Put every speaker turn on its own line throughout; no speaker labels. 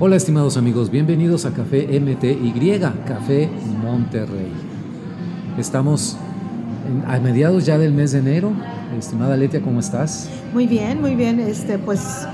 Hola estimados amigos, bienvenidos a Café MTY, Café Monterrey. Estamos a mediados ya del mes de enero. Estimada Letia, ¿cómo estás?
Muy bien, muy bien. Este, pues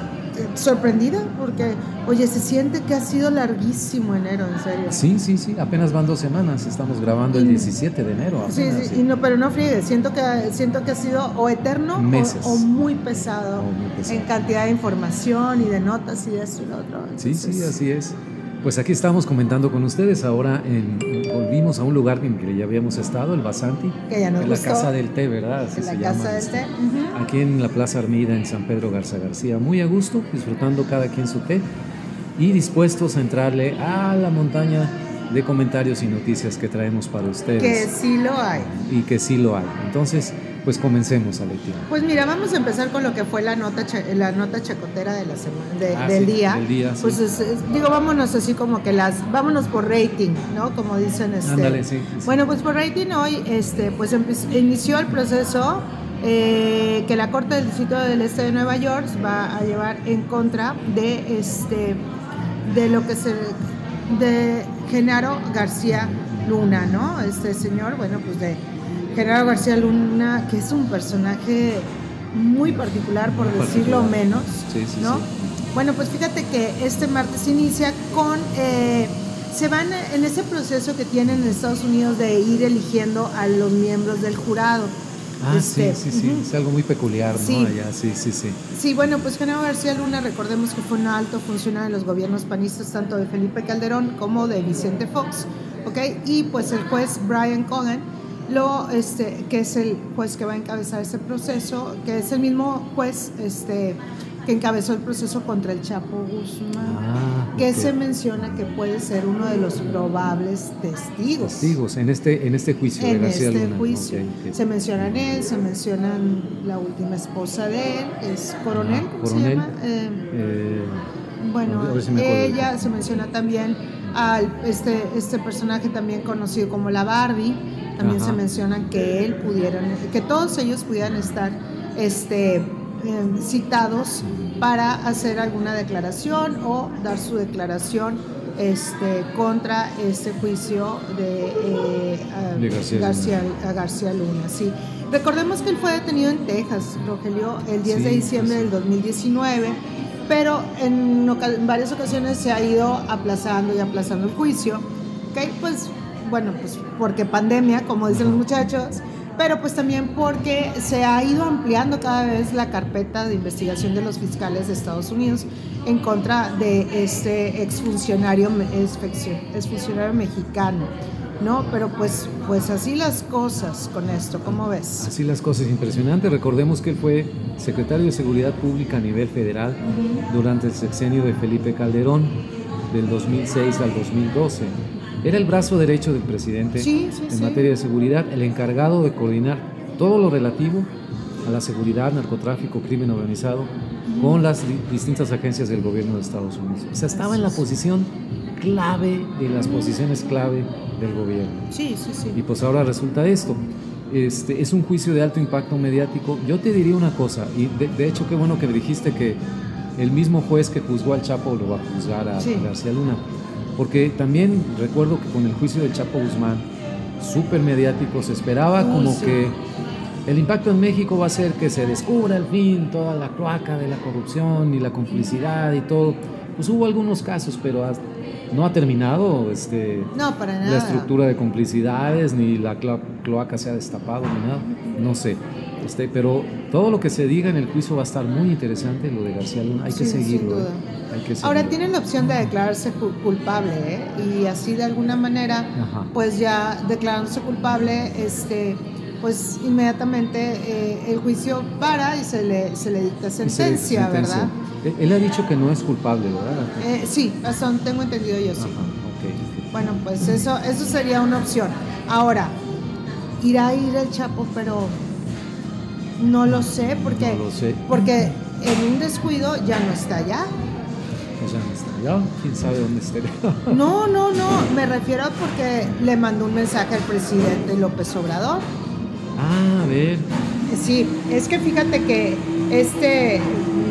sorprendida porque, oye, se siente que ha sido larguísimo enero, en serio.
Sí, sí, sí, apenas van dos semanas. Estamos grabando el
Y-
17 de enero.
Sí, sí, y no, pero no friegue, siento que, siento que ha sido o eterno o-
Meses.
O, muy pesado
muy pesado.
en cantidad de información y de notas y de esto y lo otro.
Sí, sí, así es. Pues aquí estamos comentando con ustedes. Ahora en- volvimos a un lugar en que ya habíamos estado, el Basanti.
Que ya nos
en la
gustó.
Casa del Té, ¿verdad? Así
En la
se
casa
llama,
del té. ujú.
aquí en la Plaza Armida en San Pedro Garza García. Muy a gusto, disfrutando cada quien su té y dispuestos a entrarle a la montaña de comentarios y noticias que traemos para
Que
ustedes
sí lo hay.
y que sí lo hay. Entonces, pues comencemos, Aletina.
Pues mira, vamos a empezar con lo que fue la nota la nota chacotera de la semana de-
Ah,
del
sí,
día.
del día, sí.
Pues es- es- digo, vámonos así como que las vámonos por rating, ¿no? Como dicen este.
Ándale, sí.
Bueno, pues por rating hoy este pues inició el proceso eh, que la Corte del Distrito del Este de Nueva York va a llevar en contra de este de lo que se de Genaro García Luna, ¿no? Este señor, bueno, pues de Genaro García Luna, que es un personaje muy particular, por
Muy
decirlo
particular.
menos,
Sí, sí,
¿no?
sí.
Bueno, pues fíjate que este martes inicia con... eh, se van en ese proceso que tienen en Estados Unidos de ir eligiendo a los miembros del jurado.
Ah,
Este,
sí, sí, sí.
ujú.
Es algo muy peculiar, ¿no?
Sí.
Allá, sí, sí, sí.
Sí, bueno, pues Genaro García Luna, recordemos que fue un alto funcionario de los gobiernos panistas, tanto de Felipe Calderón como de Vicente Fox, ¿ok? Y pues el juez Brian Cogan, lo, este, que es el juez que va a encabezar este proceso, que es el mismo juez este, que encabezó el proceso contra el Chapo Guzmán,
Ah,
que se menciona que puede ser uno de los probables testigos.
Testigos en este, en este juicio de
En
García
este
Luna.
juicio se mencionan él, se mencionan la última esposa de él, es coronel, ¿cómo se llama? Eh,
Eh,
bueno,
si
ella se menciona también al este este personaje también conocido como la Barbie, también
Ajá.
se mencionan que él pudieran, que todos ellos pudieran estar este eh, citados para hacer alguna declaración o dar su declaración este contra este juicio de, eh, a-
De García
García, a García Luna. Sí. Recordemos que él fue detenido en Texas, Rogelio, el 10 de
Sí,
diciembre
sí.
del 2019, pero en, varias ocasiones se ha ido aplazando y aplazando el juicio. ¿ok? Pues bueno, pues porque pandemia, como dicen los muchachos, pero pues también porque se ha ido ampliando cada vez la carpeta de investigación de los fiscales de Estados Unidos en contra de este exfuncionario, exfuncionario mexicano, ¿no? Pero pues, pues así las cosas con esto, ¿cómo ves?
Así las cosas impresionantes. Recordemos que él fue secretario de Seguridad Pública a nivel federal durante el sexenio de Felipe Calderón del 2006 al 2012. Era el brazo derecho del presidente
Sí, sí,
en
sí.
materia de seguridad, el encargado de coordinar todo lo relativo a la seguridad, narcotráfico, crimen organizado con las di- distintas agencias del gobierno de Estados Unidos. O sea, estaba en la posición clave de las posiciones clave del gobierno.
Sí, sí, sí.
Y pues ahora resulta esto. Este, es un juicio de alto impacto mediático. Yo te diría una cosa, y de, de hecho qué bueno que me dijiste que el mismo juez que juzgó al Chapo lo va a juzgar a,
Sí.
a García Luna. Porque también recuerdo que con el juicio del Chapo Guzmán, súper mediático, se esperaba
Uy,
como
sí.
que el impacto en México va a ser que se descubra al fin toda la cloaca de la corrupción y la complicidad y todo. Pues hubo algunos casos, pero has- no ha terminado este,
No, para nada.
la estructura de complicidades, ni la clo- cloaca se ha destapado, ni nada, no sé. Este, pero todo lo que se diga en el juicio va a estar muy interesante, lo de García Luna, hay que
Sí,
seguirlo. ¿eh? Hay que
Ahora tienen la opción de declararse cu- culpable, ¿eh? Y así de alguna manera,
Ajá.
pues ya declarándose culpable, este, pues inmediatamente eh, el juicio para y se le, se le dicta
se-
sentencia. ¿verdad?
Él, él ha dicho que no es culpable, ¿verdad?
Eh, sí, donde tengo entendido yo sí.
Ajá.
Bueno, pues eso, eso sería una opción. Ahora, irá a ir el Chapo, pero no lo sé, porque,
No lo sé.
porque en un descuido ya no está allá.
Pues ya no está. Ya, quién sabe dónde esté.
No, no, no, me refiero a porque le mandó un mensaje al presidente López Obrador.
Ah, a ver.
Sí, es que fíjate que este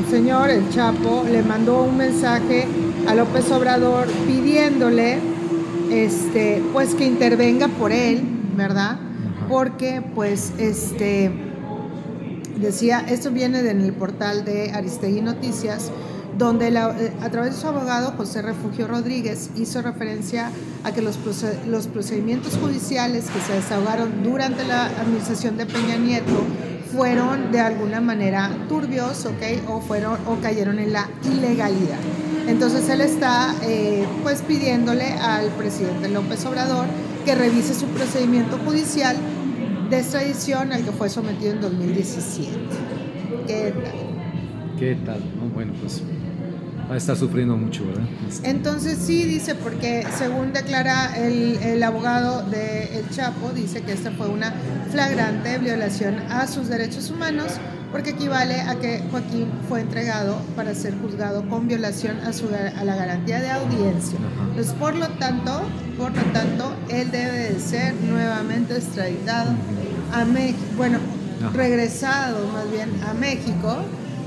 señor, el Chapo, le mandó un mensaje a López Obrador pidiéndole este, pues que intervenga por él, ¿verdad? Porque pues este decía, esto viene en el portal de Aristegui Noticias, donde eh, a través de su abogado José Refugio Rodríguez hizo referencia a que los, los procedimientos judiciales que se desahogaron durante la administración de Peña Nieto fueron de alguna manera turbios, ¿ok? O, fueron, o cayeron en la ilegalidad. Entonces él está eh, pues pidiéndole al presidente López Obrador que revise su procedimiento judicial de extradición al que fue sometido en 2017. ¿Qué tal?
¿Qué tal? bueno, pues va a estar sufriendo mucho, ¿verdad?
Entonces sí dice, porque según declara el, el abogado de El Chapo, dice que esta fue una flagrante violación a sus derechos humanos porque equivale a que Joaquín fue entregado para ser juzgado con violación a, su, a la garantía de audiencia. Entonces, por lo tanto, por lo tanto, él debe de ser nuevamente extraditado a México, bueno, regresado más bien a México,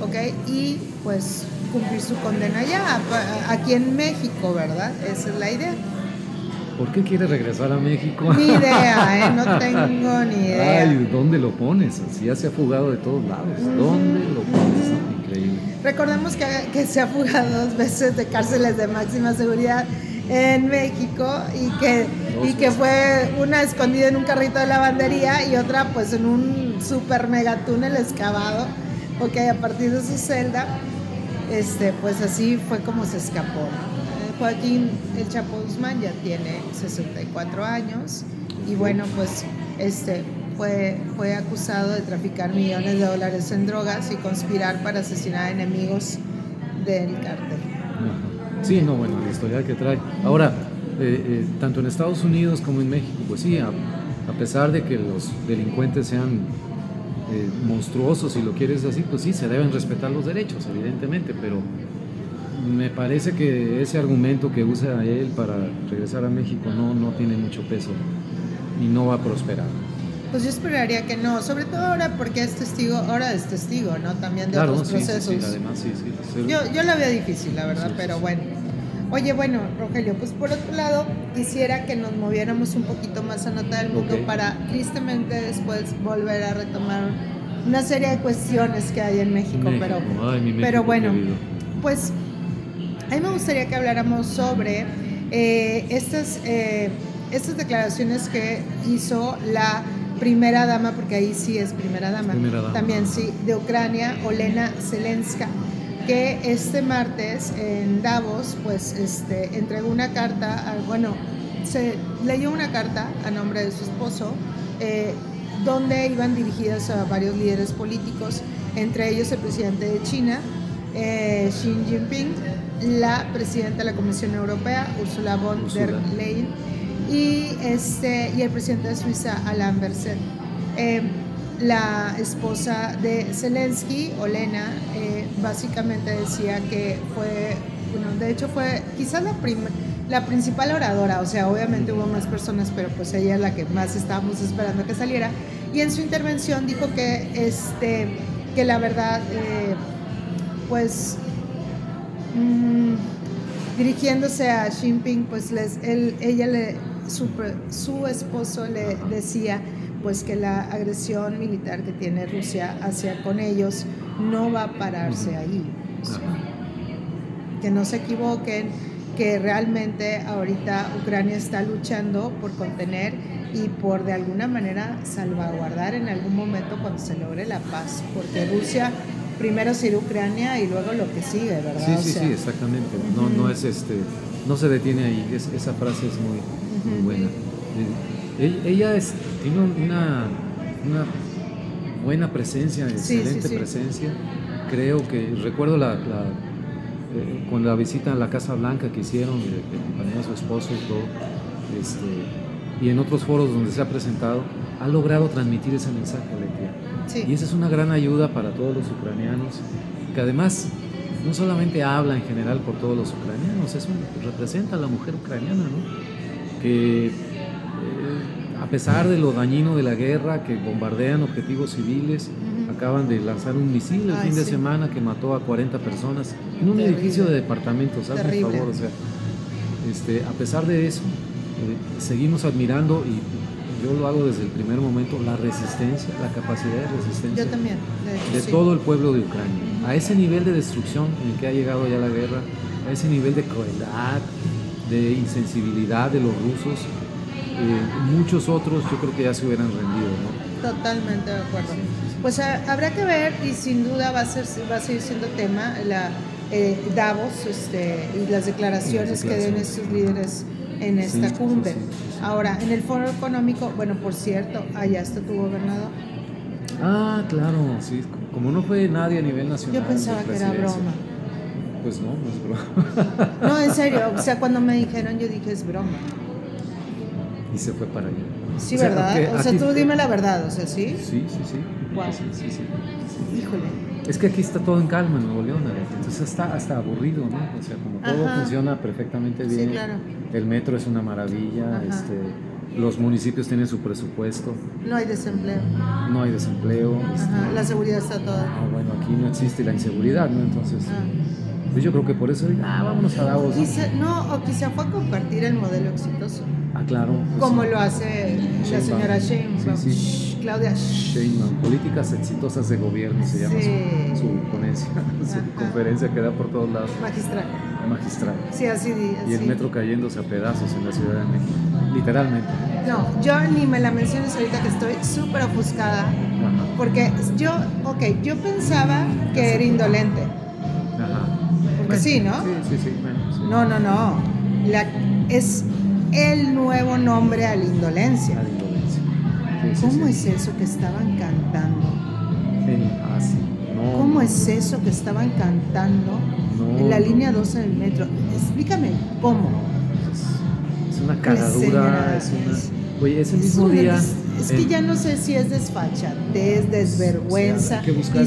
¿ok? Y pues cumplir su condena allá, aquí en México, ¿verdad? Esa es la idea.
¿Por qué quiere regresar a México?
Ni idea, ¿eh? no tengo ni idea.
Ay, ¿dónde lo pones? Si ya se ha fugado de todos lados. ¿Dónde lo pones? Increíble.
Recordemos que, que, se ha fugado dos veces de cárceles de máxima seguridad en México y que, y que fue una escondida en un carrito de lavandería y otra pues en un super mega túnel excavado, ok, a partir de su celda, este, pues así fue como se escapó. Joaquín El Chapo Guzmán ya tiene 64 años y bueno, pues este fue, fue acusado de traficar millones de dólares en drogas y conspirar para asesinar a enemigos del cártel.
Sí, no, bueno, la historia que trae. Ahora, eh, eh, tanto en Estados Unidos como en México, pues sí, a, pesar de que los delincuentes sean eh, monstruosos, si lo quieres así, pues sí, se deben respetar los derechos, evidentemente, pero me parece que ese argumento que usa él para regresar a México no, no tiene mucho peso y no va a prosperar.
Pues yo esperaría que no, sobre todo ahora porque es testigo, ahora es testigo, ¿no? También de otros procesos. Sí,
además, sí, sí.
Yo, yo la veo difícil, la verdad, pero bueno. Oye, bueno, Rogelio, pues por otro lado, quisiera que nos moviéramos un poquito más a nota del mundo para tristemente después volver a retomar una serie de cuestiones que hay en México, pero, pero bueno, pues a mí me gustaría que habláramos sobre eh, estas, eh, estas declaraciones que hizo la primera dama, porque ahí sí es primera dama, también sí, de Ucrania, Olena Zelenska, que este martes en Davos, pues este, entregó una carta, bueno, se leyó una carta a nombre de su esposo, eh, donde iban dirigidas a varios líderes políticos, entre ellos el presidente de China, Xi Jinping, la presidenta de la Comisión Europea, Ursula von der Leyen, y, este, y el presidente de Suiza, Alain Berset. Eh, la esposa de Zelensky, Olena, eh, básicamente decía que fue, bueno, de hecho fue quizás la, la principal oradora, o sea, obviamente hubo más personas, pero pues ella es la que más estábamos esperando que saliera. Y en su intervención dijo que, este, que la verdad, eh, pues Mm, dirigiéndose a Xi Jinping, pues les, él, ella le, su, su, esposo le decía pues que la agresión militar que tiene Rusia hacia con ellos no va a pararse ahí. Que no se equivoquen, que realmente ahorita Ucrania está luchando por contener y por de alguna manera salvaguardar en algún momento cuando se logre la paz, porque Rusia primero sería Ucrania y luego lo que sigue, ¿verdad?
Sí, sí, sí, exactamente. No, no es este, no se detiene ahí. esa frase es muy, buena. Ella es, tiene una, una buena presencia, excelente presencia. Creo que recuerdo la, la eh, cuando la visita a la Casa Blanca que hicieron, de, de su esposo y todo, este, y en otros foros donde se ha presentado, ha logrado transmitir ese mensaje, Letia y esa es una gran ayuda para todos los ucranianos, que además no solamente habla en general por todos los ucranianos, eso representa a la mujer ucraniana, ¿no? que a pesar de lo dañino de la guerra, que bombardean objetivos civiles, acaban de lanzar un misil el
Ay,
fin de semana que mató a 40 personas en un
Terrible.
edificio de departamentos, hazme favor, o sea, este, a pesar de eso, eh, seguimos admirando y yo lo hago desde el primer momento, la resistencia, la capacidad de resistencia
también. De, hecho,
de
sí.
todo el pueblo de Ucrania. A ese nivel de destrucción en el que ha llegado ya la guerra, a ese nivel de crueldad, de insensibilidad de los rusos, eh, muchos otros yo creo que ya se hubieran rendido, ¿no?
Totalmente de acuerdo.
Sí, sí, sí.
Pues a- habrá que ver y sin duda va a, ser, va a seguir siendo tema la, eh, Davos este, y las declaraciones, que den estos líderes en esta cumbre. Ahora, en el foro económico, bueno, por cierto, allá está tu gobernador.
Ah, claro, sí, como no fue nadie a nivel nacional.
Yo pensaba que era broma.
Pues no, no es broma.
No, en serio, o sea, cuando me dijeron yo dije es broma.
Y se fue para allá.
Sí,
O sea,
¿verdad? O sea, tú dime la verdad, o sea, ¿sí?
Sí, sí, sí.
Guau.
Sí, sí, sí.
Híjole.
Es que aquí está todo en calma en Nuevo León, Arete. entonces está hasta aburrido, ¿no? O sea, como todo
Ajá.
funciona perfectamente
Sí,
bien.
claro.
El metro es una maravilla,
Ajá.
este, los municipios tienen su presupuesto,
No hay desempleo.
no hay desempleo. este,
la seguridad está toda.
ah, bueno, aquí no existe la inseguridad, ¿no? Entonces,
Ah.
Pues yo creo que por eso, ah, vámonos a Davos. ¿no?
Quizá- no, o quizá fue a compartir el modelo exitoso.
Ah, claro. pues,
Como
sí.
lo hace la
Sheinbaum.
señora Sheinbaum.
Sí, sí.
Claudia.
Sheinbaum, políticas exitosas de gobierno se llama su, su ponencia, su
Ajá.
conferencia que da por todos lados,
Magistral.
magistral.
Sí, así. di-
Y el
así.
metro cayéndose a pedazos en la Ciudad de México, literalmente.
No, yo ni me la menciones ahorita que estoy súper ofuscada.
Ajá.
Porque yo, ok, yo pensaba que era indolente. Sí, ¿no?
Sí, sí, sí. bueno, sí.
No, no, no. La, es el nuevo nombre a la indolencia.
La indolencia. Sí, sí,
¿Cómo es eso que estaban cantando?
El- ah. No,
¿Cómo
no,
es eso que estaban cantando
No,
en la línea 12 del metro? Explícame, ¿cómo?
Es, es una caradura, es
es-
una... Oye, ese
Es,
mismo día...
des- es que
en-
ya no sé si es desfachatez, desvergüenza
que buscar
y
en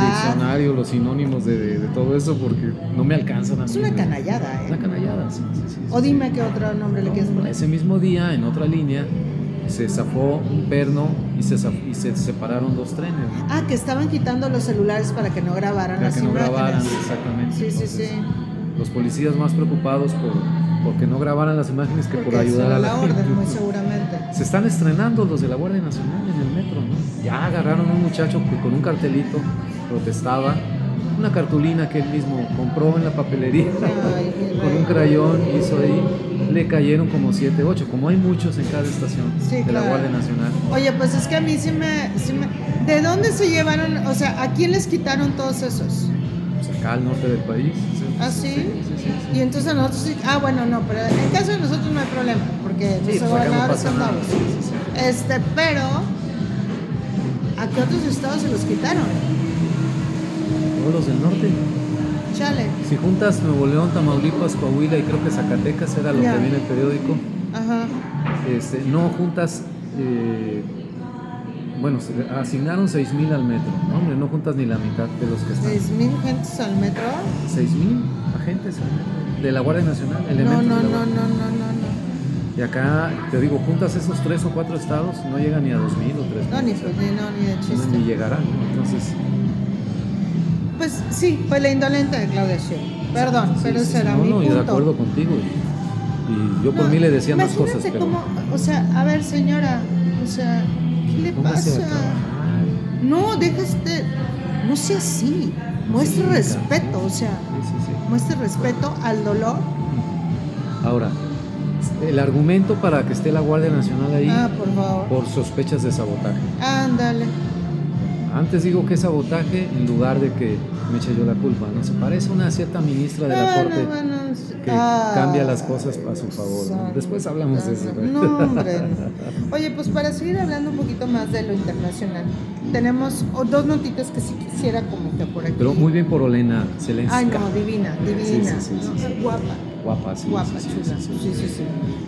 el- diccionario los sinónimos de, de- de todo eso porque no me alcanzan a
Es una canallada,
Una
¿eh?
canallada, sí, sí, sí,
O dime qué otro nombre le quieres poner.
Ese mismo día, en otra línea, se zafó un perno y se, zaf- y se separaron dos trenes.
Ah, que estaban quitando los celulares para que no grabaran
Para
las
que no grabaran, exactamente.
Sí, sí, sí.
Los policías más preocupados por, por que no grabaran las imágenes que
Porque
por ayudar a la,
la orden,
gente.
muy seguramente.
Se están estrenando los de la Guardia Nacional en el metro, ¿no? Ya agarraron a un muchacho que con un cartelito protestaba, una cartulina que él mismo compró en la papelería,
Ay,
con un crayón hizo ahí, le cayeron como 7, 8, como hay muchos en cada estación
Sí,
de
claro.
la Guardia Nacional.
Oye, pues es que a mí sí me, sí me- ¿De dónde se llevaron? O sea, ¿a quién les quitaron todos esos?
Pues acá al norte del país.
¿Ah, sí?
Sí, sí, sí, sí.
Y entonces a nosotros sí. Ah, bueno, no, pero en el caso de nosotros no hay problema, porque
Sí,
nuestro
acá no
gobernador es
pasa nada.
Davos.
Sí, sí, sí.
Este, pero. ¿A qué otros estados se los quitaron?
Todos los del norte.
Chale.
Si juntas Nuevo León, Tamaulipas, Coahuila y creo que Zacatecas era lo
Ya.
que viene el periódico,
Ajá.
este, no juntas, eh, bueno, se asignaron 6 mil al metro, no, hombre, no juntas ni la mitad de los que están.
¿Seis mil gentes al metro?
6 mil agentes al metro, de la Guardia Nacional,
No,
elementos
no, no, no, no, no, no.
Y acá, te digo, juntas esos tres o cuatro estados, no llegan ni a 2 mil o 3 mil.
No, ni, pues, ni, no, ni de
ni
chiste.
¿no? entonces...
Pues sí, fue la indolente de Claudia Sheinbaum. Perdón,
sí,
pero
sí,
era
no,
mi
no, y
punto.
de acuerdo contigo. Y, y yo por
No,
mí le decía más cosas, pero...
cómo, o sea, a ver, señora, o sea, ¿qué le pasa? No, deja este, no sea así, muestre
Sí,
respeto, o sea,
Sí, sí, sí.
muestre respeto al dolor.
Ahora, el argumento para que esté la Guardia Nacional ahí
Ah, por favor.
por sospechas de sabotaje.
Ándale.
Antes digo que es sabotaje en lugar de que me eche yo la culpa, ¿no? Se parece a una cierta ministra de la
Bueno,
Corte
bueno.
Que
Ah,
cambia las cosas a su favor. ¿no? Después hablamos de eso.
No, hombre. Oye, pues para seguir hablando un poquito más de lo internacional, tenemos dos notitas que sí quisiera como que por aquí.
Pero muy bien por Olena Zelensky.
Ay, no, divina, divina. Guapa.
Guapa, sí.
Guapa, chula.
sí,
Sí, sí.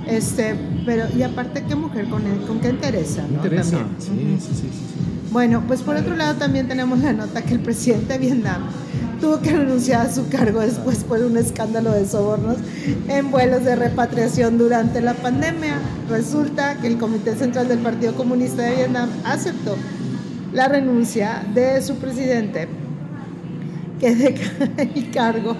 Este, pero, y aparte, ¿qué mujer con, con qué interesa?
Interesa. Sí, sí, sí, sí.
Bueno, pues por otro lado también tenemos la nota que el presidente de Vietnam tuvo que renunciar a su cargo después por un escándalo de sobornos en vuelos de repatriación durante la pandemia. Resulta que el Comité Central del Partido Comunista de Vietnam aceptó la renuncia de su presidente, que deja el cargo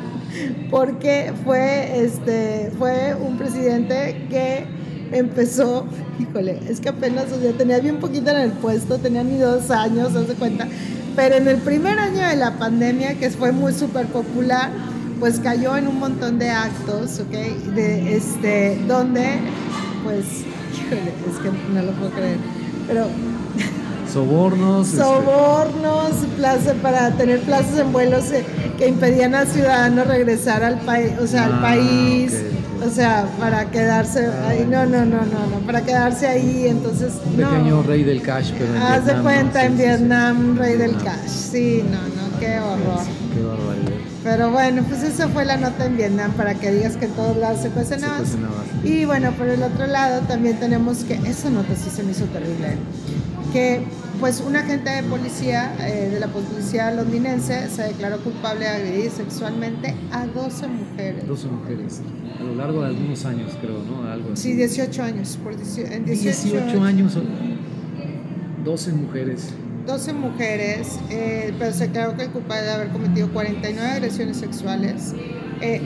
porque fue, este, fue un presidente que empezó, híjole, es que apenas, tenía bien poquito en el puesto, tenía ni dos años, se cuenta, pero en el primer año de la pandemia, que fue muy súper popular, pues cayó en un montón de actos, ¿ok? De, este, donde, pues, híjole, es que no lo puedo creer, pero
Sobornos.
Este. Sobornos, plaza, para tener plazas en vuelos que impedían al ciudadano regresar al país, o sea, al ah, país, o sea, para quedarse ahí, no, no, no, no, no, para quedarse ahí, entonces.
Un pequeño rey del cash, pero en
Haz de cuenta, en Vietnam, rey del cash, sí, no, no, qué horror.
Qué barbaridad.
Pero bueno, pues esa fue la nota en Vietnam para que digas que en todos lados se cuecen Y bueno, por el otro lado también tenemos que, esa nota sí se me hizo terrible que pues un agente de policía eh, de la policía londinense se declaró culpable de agredir sexualmente a 12 mujeres.
12 mujeres, a lo largo de algunos años creo, ¿no? Algo
así. Sí, 18 años. Por
18, 18 años, 12 mujeres.
12 mujeres, eh, pero se declaró que el culpable de haber cometido 49 agresiones sexuales,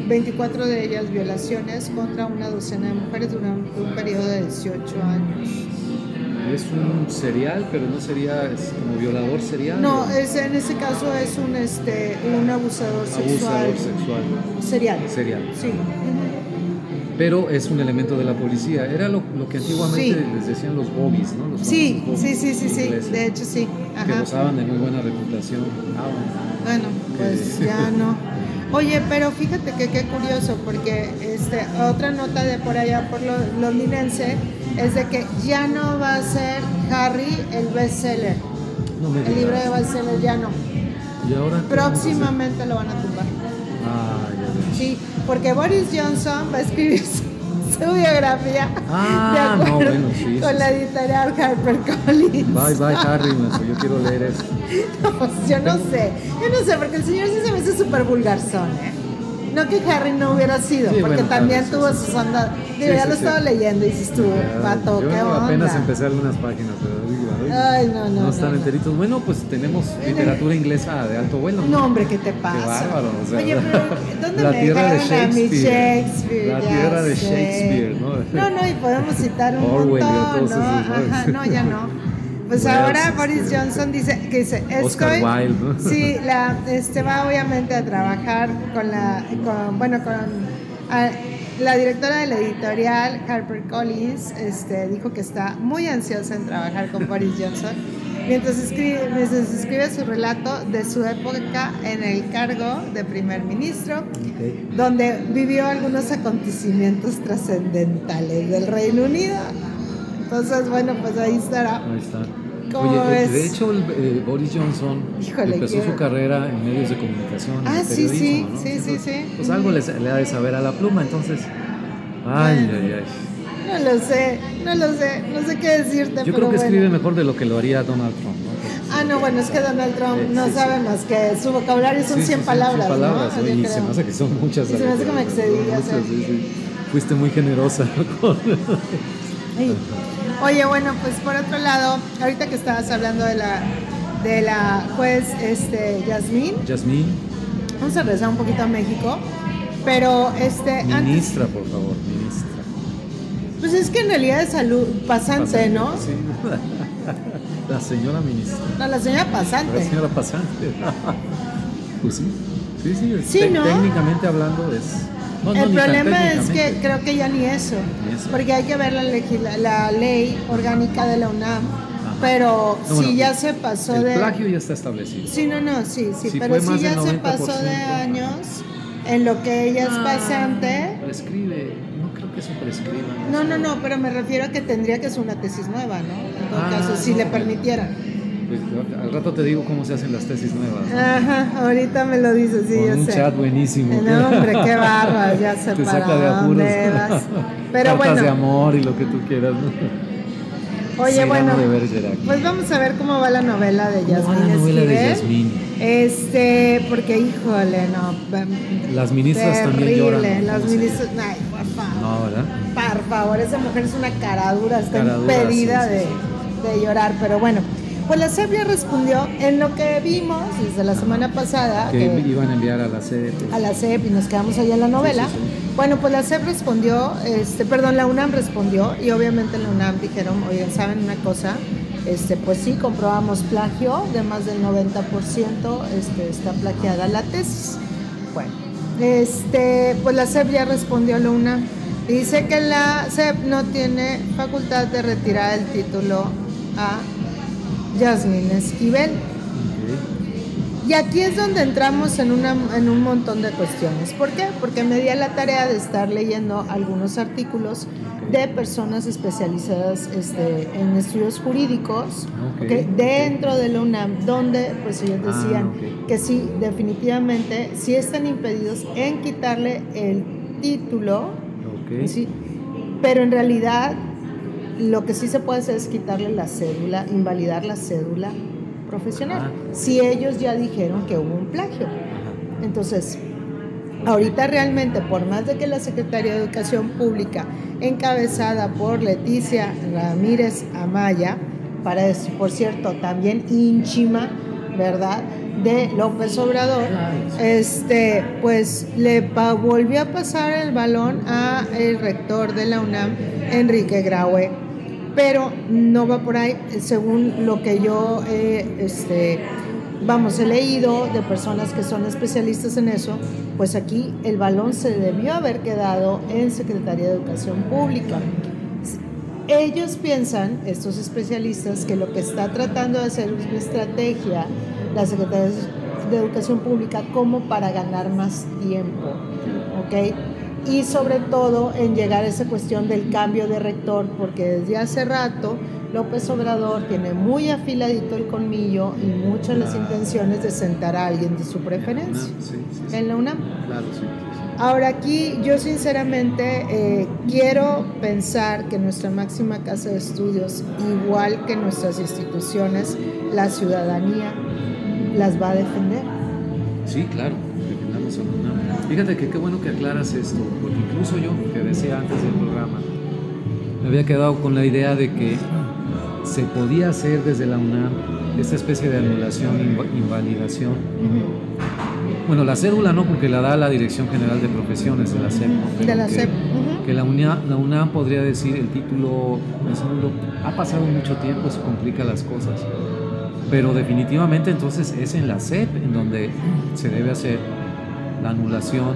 24 eh, de ellas violaciones contra una docena de mujeres durante un periodo de 18 años
es un serial, pero no sería como violador serial.
No, es, en ese caso es un este un abusador sexual.
Abusador sexual.
Serial.
Serial.
Sí.
Pero es un elemento de la policía. Era lo, lo que antiguamente les decían los bobbies, ¿no? Los
sí, sí, sí, sí, sí. De hecho, sí.
Que gozaban de muy buena reputación.
Ah, bueno, pues ya no. Oye, pero fíjate que qué curioso, porque este, otra nota de por allá, por lo londinense, es de que ya no va a ser Harry el bestseller. No el libro de bestseller ya no.
¿Y ahora
Próximamente lo van a tumbar.
Ah, ya
Sí, porque Boris Johnson va a escribir su, biografía
ah, no, bueno, sí,
con la editorial HarperCollins.
Bye, bye, Harry, yo quiero leer eso.
No, pues yo no sé, yo no sé, porque el señor sí se me hace súper vulgarzón, ¿eh? No que Harry no hubiera sido, porque también tuvo sus ondas. Digo, ya lo estaba leyendo y dices tú, pato,
qué
onda.
apenas empecé algunas páginas,
Ay, no, no.
No están enteritos. Bueno, pues tenemos literatura inglesa de alto vuelo.
No, hombre, ¿qué te pasa?
Qué bárbaro. O sea,
Oye, pero ¿dónde
la
me
tierra de
Shakespeare?
Shakespeare la tierra de Shakespeare, ¿no?
No, no, y podemos citar un Orwell montón, ¿no? Ajá, no, ya no. Pues ahora Boris Johnson dice que dice,
Oscar Wilde, ¿no?
sí, la, este va obviamente a trabajar con la, con, bueno, con la directora de la editorial Harper Collins, este, dijo que está muy ansiosa en trabajar con Boris Johnson mientras escribe, mientras escribe su relato de su época en el cargo de primer ministro, donde vivió algunos acontecimientos trascendentales del Reino Unido entonces, bueno, pues ahí estará.
Ahí está. Oye, de hecho, el, Boris Johnson empezó su carrera en medios de comunicación.
Ah,
sí,
sí, sí, sí, sí.
Pues algo le, ha de saber a la pluma, entonces. Ay, ay, ay.
No lo sé, no lo sé, no sé qué decirte.
Yo creo que escribe mejor de lo que lo haría Donald Trump.
¿no? Ah, no, bueno, es que Donald Trump no sabe más que su vocabulario son 100 palabras. 100 palabras,
¿no? y se me hace que son muchas.
Y se me hace que me excedí.
Fuiste muy generosa con.
Oye, bueno, pues por otro lado, ahorita que estabas hablando de la, de la juez este, Yasmín.
Yasmín.
Vamos a regresar un poquito a México. Pero este.
Ministra, por favor, ministra.
Pues es que en realidad es salud pasante, ¿no?
Sí. La señora ministra.
No, la señora pasante.
La señora pasante. pues sí. Sí, sí.
sí
Técnicamente hablando es
el problema es que creo que ya ni eso, porque hay que ver la, la ley orgánica de la UNAM. Pero si ya se pasó
el
de.
El plagio ya está establecido.
Sí, no, no, sí, sí. pero si ya se pasó de años en lo que ella es ah, pasante.
Prescribe, no creo que eso prescriba.
No, no, no, pero me refiero a que tendría que ser una tesis nueva, ¿no? En todo ah, caso, si le permitieran.
Pues, al rato te digo cómo se hacen las tesis nuevas.
Ajá, ahorita me lo dices, sí,
Con un chat buenísimo.
No, hombre, qué barba, ya se
Te saca de apuros.
Pero
Cartas
bueno.
de amor y lo que tú quieras.
Oye, bueno, pues vamos a ver cómo va la novela de Yasmín.
la novela de Yasmín?
Este, porque híjole, no.
Las ministras también lloran.
Las ministras, ay, por favor.
No, ¿verdad?
Por favor, esa mujer es una caradura, está impedida de, de llorar, pero bueno. Pues la SEP ya respondió en lo que vimos desde la semana pasada.
Que, iban a enviar a la SEP.
A la SEP y nos quedamos ahí en la novela. Bueno, pues la SEP respondió, este, perdón, la UNAM respondió y obviamente la UNAM dijeron, oigan, ¿saben una cosa? Este, pues sí, comprobamos plagio de más del 90%, este, está plagiada la tesis. Bueno, este, pues la SEP ya respondió a la UNAM. Dice que la SEP no tiene facultad de retirar el título a Yasmin Esquivel. Y aquí es donde entramos en, una, en un montón de cuestiones. ¿Por qué? Porque me di a la tarea de estar leyendo algunos artículos de personas especializadas este, en estudios jurídicos dentro de la UNAM, donde pues ellos ah, decían que sí, definitivamente, sí están impedidos en quitarle el título, ¿sí? pero en realidad lo que sí se puede hacer es quitarle la cédula, invalidar la cédula profesional, si ellos ya dijeron que hubo un plagio. Entonces, ahorita realmente, por más de que la Secretaría de Educación Pública, encabezada por Leticia Ramírez Amaya, para, por cierto, también ínchima, ¿verdad? de López Obrador, este, pues le volvió a pasar el balón a el rector de la UNAM, Enrique Graue, pero no va por ahí, según lo que yo este, vamos, he leído de personas que son especialistas en eso, pues aquí el balón se debió haber quedado en Secretaría de Educación Pública. Ellos piensan, estos especialistas, que lo que está tratando de hacer es una estrategia la Secretaría de Educación Pública como para ganar más tiempo, ¿ok? Y sobre todo en llegar a esa cuestión del cambio de rector, porque desde hace rato López Obrador tiene muy afiladito el colmillo y muchas las intenciones de sentar a alguien de su preferencia en la UNAM. Ahora aquí yo sinceramente eh, quiero pensar que nuestra máxima casa de estudios, igual que nuestras instituciones, la ciudadanía las va a defender.
Sí, claro, defendamos a la UNAM. Fíjate que qué bueno que aclaras esto, porque incluso yo, que decía antes del programa, me había quedado con la idea de que se podía hacer desde la UNAM esta especie de anulación, invalidación. Bueno, la cédula no, porque la da la Dirección General de Profesiones de la SEP.
de la SEP.
Que, la, UNAM, la UNAM podría decir el título, ha pasado mucho tiempo, se complica las cosas. Pero definitivamente entonces es en la SEP en donde se debe hacer la anulación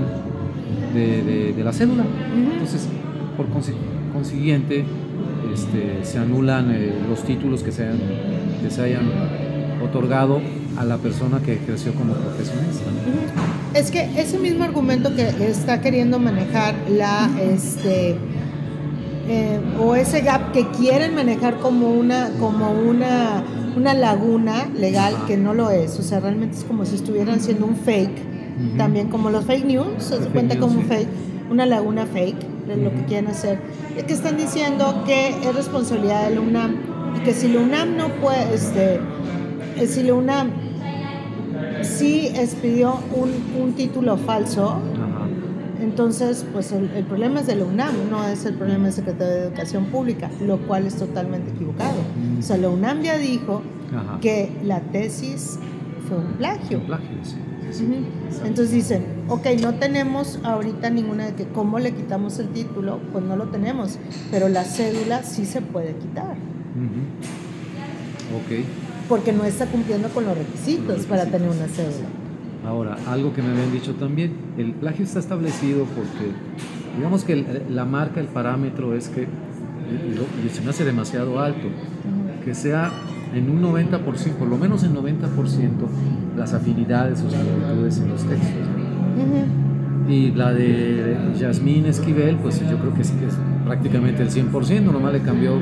de, la cédula. Entonces, por consiguiente, este, se anulan eh, los títulos que se, hayan, que se hayan otorgado a la persona que ejerció como profesionista.
Es que ese mismo argumento que está queriendo manejar la este eh, o ese gap que quieren manejar como una como una una laguna legal que no lo es, o sea, realmente es como si estuvieran haciendo un fake también como los fake news, se cuenta como fake, una laguna fake de lo que quieren hacer. Es que están diciendo que es responsabilidad de la UNAM y que si la UNAM no puede, este, eh, si la UNAM sí expidió un, un título falso, entonces, pues el, problema es de la UNAM, no es el problema del secretario de Educación Pública, lo cual es totalmente equivocado. O sea, la UNAM ya dijo que la tesis fue un plagio.
Un plagio, sí.
Entonces dicen, ok, no tenemos ahorita ninguna de que cómo le quitamos el título, pues no lo tenemos, pero la cédula sí se puede quitar.
Ok.
Porque no está cumpliendo con los requisitos, para tener una cédula.
Ahora, algo que me habían dicho también, el plagio está establecido porque, digamos que la marca, el parámetro es que, y se me hace demasiado alto, que sea en un 90%, por lo menos en 90%, las afinidades o similitudes en los textos. Y la de Yasmín Esquivel, pues yo creo que sí que es prácticamente el 100%, nomás le cambió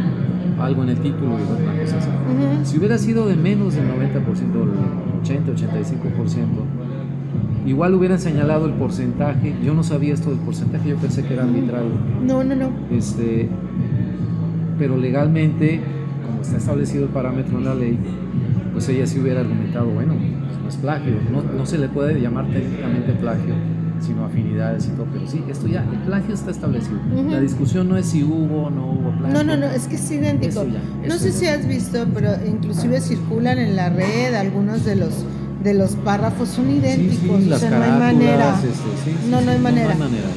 algo en el título y una cosa así. Si hubiera sido de menos del 90%, 80, 85%, igual hubieran señalado el porcentaje. Yo no sabía esto del porcentaje, yo pensé que era arbitrario.
No, no, no.
Este, pero legalmente como está establecido el parámetro en la ley, pues ella sí hubiera argumentado, bueno, pues no es plagio, no, no, se le puede llamar técnicamente plagio sino afinidades y todo, pero sí, esto ya, el plagio está establecido. La discusión no es si hubo o no hubo plagio.
No, no, no, es que es idéntico. no sé si has visto, pero inclusive circulan en la red algunos de los de los párrafos son idénticos,
sí,
o sea, no hay manera.
Este,
no, no hay manera.
No hay manera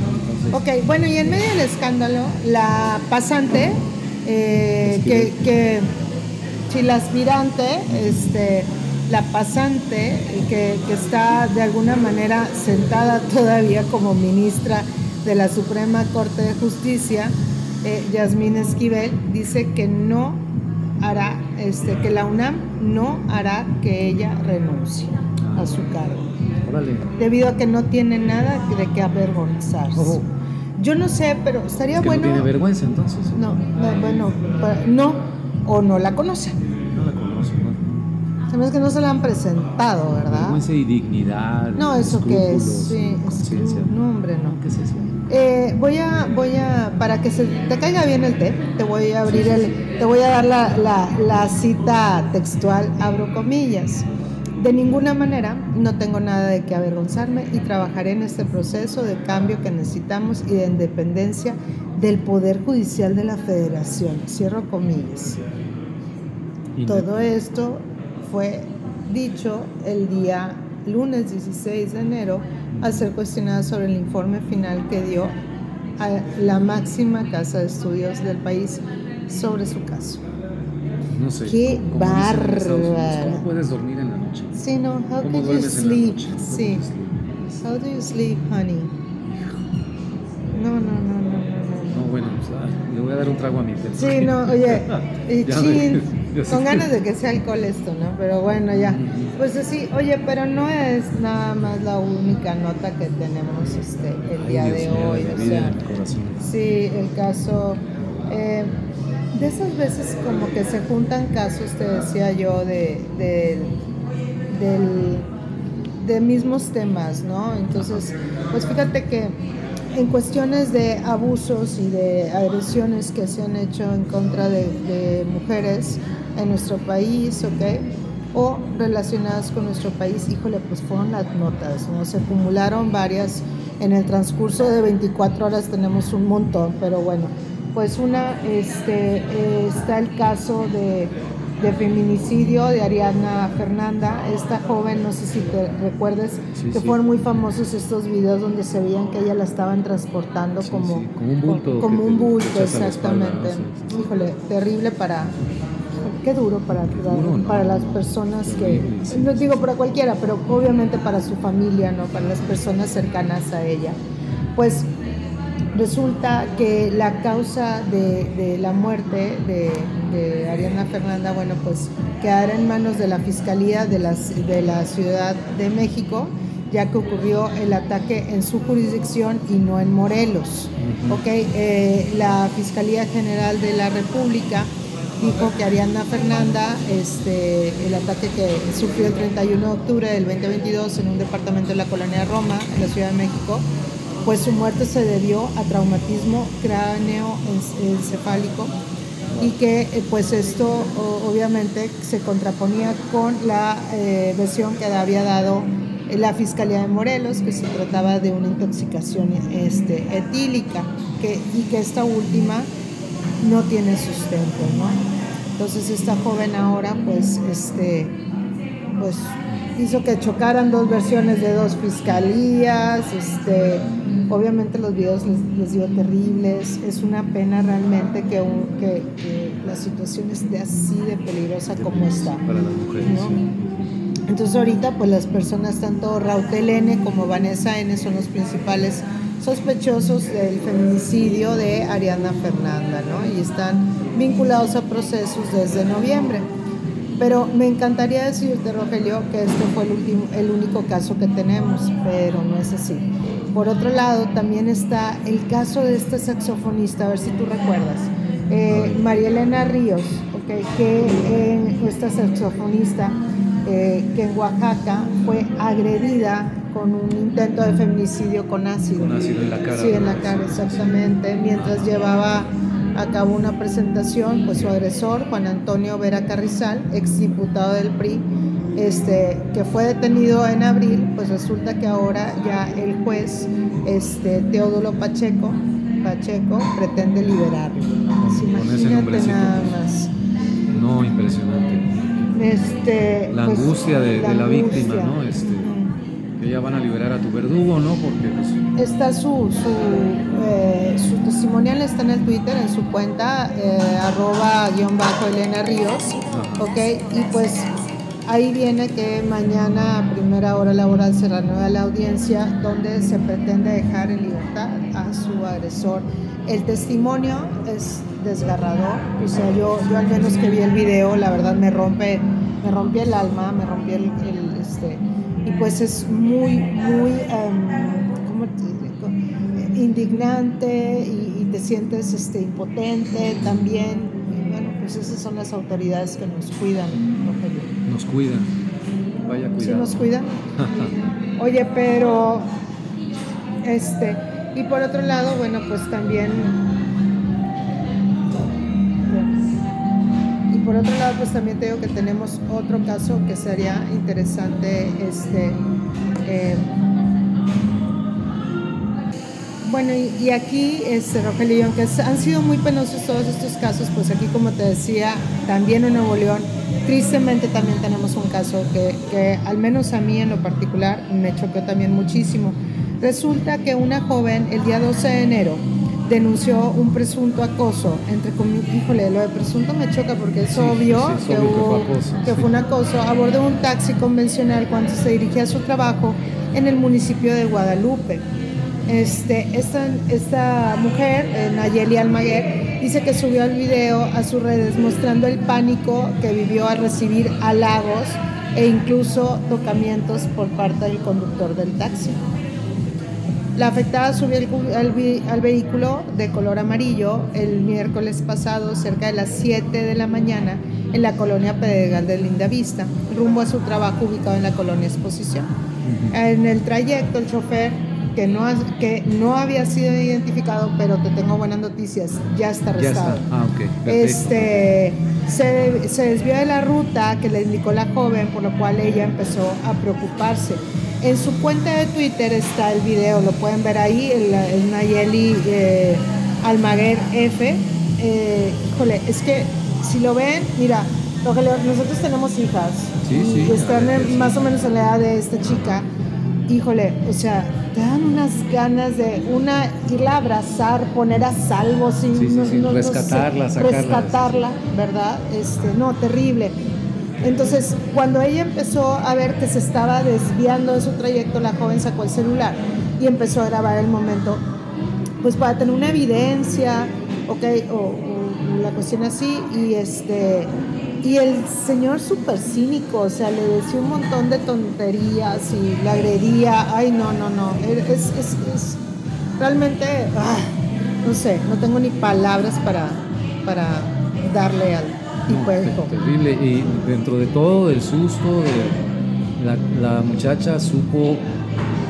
ok, bueno, y en medio del escándalo, la pasante, eh, que, que, si la aspirante, este, la pasante, que, que está de alguna manera sentada todavía como ministra de la Suprema Corte de Justicia, eh, Yasmín Esquivel, dice que no hará, este, que la UNAM no hará que ella renuncie a su cargo. Debido a que no tiene nada de qué avergonzarse. Yo no sé, pero estaría bueno.
No tiene vergüenza entonces.
No, no, bueno, no, o no la conoce.
No la conoce, ¿no?
Sabes que no se la han presentado, ¿verdad?
Vergüenza y dignidad.
No, eso que es. Sí, no, hombre, no.
¿Qué es eso?
Eh, voy a, voy a, para que se te caiga bien el té, te voy a abrir el, te voy a dar la, la, la cita textual, abro comillas. De ninguna manera no tengo nada de qué avergonzarme y trabajaré en este proceso de cambio que necesitamos y de independencia del Poder Judicial de la Federación. Cierro comillas. Todo esto fue dicho el día lunes 16 de enero al ser cuestionada sobre el informe final que dio a la máxima casa de estudios del país sobre su caso.
No sé.
Qué bárbaro.
¿Cómo puedes dormir en noche?
Sí, no. How can you sleep? Sí. How do you sleep, honey? No, no, no, no, no.
No, bueno, le voy a dar un trago a mi té.
Sí, no, oye, chin, con ganas de que sea alcohol esto, ¿no? Pero bueno, ya. Pues así, oye, pero no es nada más la única nota que tenemos este el día de hoy. o sea, sí, el caso. Eh, de esas veces como que se juntan casos, te decía yo, de, de, mismos temas, ¿no? Entonces, pues fíjate que en cuestiones de abusos y de agresiones que se han hecho en contra de, mujeres en nuestro país, ¿ok? O relacionadas con nuestro país, híjole, pues fueron las notas, ¿no? Se acumularon varias, en el transcurso de 24 horas tenemos un montón, pero bueno, pues una, este, está el caso de, feminicidio de Ariadna Fernanda, esta joven, no sé si te recuerdes, que fueron muy famosos estos videos donde se veían que ella la estaban transportando como,
como un bulto.
Como un bulto, exactamente. Híjole, terrible para, qué duro para, para, las personas que, no digo para cualquiera, pero obviamente para su familia, ¿no? Para las personas cercanas a ella. Pues resulta que la causa de, la muerte de, Ariana Fernanda, bueno, pues quedará en manos de la Fiscalía de la, de la Ciudad de México, ya que ocurrió el ataque en su jurisdicción y no en Morelos. Eh, la Fiscalía General de la República dijo que Ariana Fernanda, este, el ataque que sufrió el 31 de octubre del 2022 en un departamento de la colonia Roma, en la Ciudad de México, pues su muerte se debió a traumatismo cráneo-encefálico y que eh, pues esto obviamente se contraponía con la eh, versión que había dado la Fiscalía de Morelos, que se trataba de una intoxicación este, etílica que, y que esta última no tiene sustento. ¿no? Entonces esta joven ahora pues, este, pues hizo que chocaran dos versiones de dos fiscalías, este, obviamente los videos les, dio terribles, es una pena realmente que, que, la situación esté así de peligrosa como está.
Para las mujeres.
Entonces ahorita pues las personas, tanto Rautel N como Vanessa N son los principales sospechosos del feminicidio de Ariana Fernanda, ¿no? Y están vinculados a procesos desde noviembre. Pero me encantaría decirte, Rogelio, que este fue el, último, el único caso que tenemos, pero no es así. Por otro lado, también está el caso de este saxofonista, a ver si tú recuerdas, eh, María Elena Ríos, okay, que eh, esta saxofonista eh, que en Oaxaca fue agredida con un intento de feminicidio con ácido.
Con ácido en la cara.
Sí, en la cara, exactamente, mientras llevaba acabó una presentación, pues su agresor, Juan Antonio Vera Carrizal, exdiputado del PRI, este, que fue detenido en abril, pues resulta que ahora ya el juez este, Teodulo Pacheco, Pacheco pretende liberarlo. Pues imagínate nada más.
No, impresionante.
Este,
la
pues,
angustia de la,
angustia.
víctima, ¿no? Este, que ya van a liberar a tu verdugo, ¿no? Porque pues,
Está su, su, eh, su testimonial está en el Twitter, en su cuenta, eh, arroba guion bajo Elena Ríos,
Ajá.
ok, y pues ahí viene que mañana a primera hora laboral se renueva la audiencia donde se pretende dejar en libertad a su agresor. El testimonio es desgarrador, o sea, yo, yo al menos que vi el video, la verdad me rompe, me rompió el alma, me rompió el, el, este, y pues es muy, muy, em, ¿cómo te digo? indignante y, y te sientes este, impotente también. Y bueno, pues esas son las autoridades que nos cuidan, Rogelio.
nos cuidan. Vaya
¿Sí
cuidado.
nos cuidan? Oye, pero, este, y por otro lado, bueno, pues también, por otro lado, pues también te digo que tenemos otro caso que sería interesante, este, eh, bueno, y, aquí, este, Rogelio, y aunque han sido muy penosos todos estos casos, pues aquí, como te decía, también en Nuevo León, tristemente también tenemos un caso que, que al menos a mí en lo particular me chocó también muchísimo. Resulta que una joven el día 12 de enero denunció un presunto acoso, entre comillas, híjole, lo de presunto me choca porque es
Sí,
obvio,
sí, es
que,
obvio que
hubo-
fue acoso,
que fue un acoso a bordo de un taxi convencional cuando se dirigía a su trabajo en el municipio de Guadalupe. Este, esta, esta mujer, eh, Nayeli Almaguer, dice que subió el video a sus redes mostrando el pánico que vivió al recibir halagos e incluso tocamientos por parte del conductor del taxi. La afectada subió al, vehículo de color amarillo el miércoles pasado cerca de las 7 de la mañana en la colonia Pedregal de Lindavista, rumbo a su trabajo ubicado en la colonia Exposición. En el trayecto, el chofer, que no, que no había sido identificado, pero te tengo buenas noticias, ya está
Ya
arrestado.
está. Ah, ok. perfecto.
Este, se, se desvió de la ruta que le indicó la joven, por lo cual ella empezó a preocuparse. En su cuenta de Twitter está el video, lo pueden ver ahí, el, el Nayeli eh, Almaguer F. Eh, híjole, es que si lo ven, mira, Rogelio, nosotros tenemos hijas
Sí,
y
sí,
están
ver,
en-
sí.
más o menos en la edad de esta chica. Híjole, o sea, te dan unas ganas de una irla a abrazar, poner a salvo, sin,
Sí, sí,
no-
sí,
no- no sé,
rescatarla, sacarla,
rescatarla, ¿verdad? Este, no, terrible. Entonces, cuando ella empezó a ver que se estaba desviando de su trayecto, la joven sacó el celular y empezó a grabar el momento, pues para tener una evidencia, ¿ok? O, o la cuestión así, y este... Y el señor súper cínico, o sea, le decía un montón de tonterías y la agredía. Ay, no, no, no. Es, es, es realmente, ah, no sé, no tengo ni palabras para, para darle al tipo
No,
de joven.
terrible. Y dentro de todo el susto, de la, la muchacha supo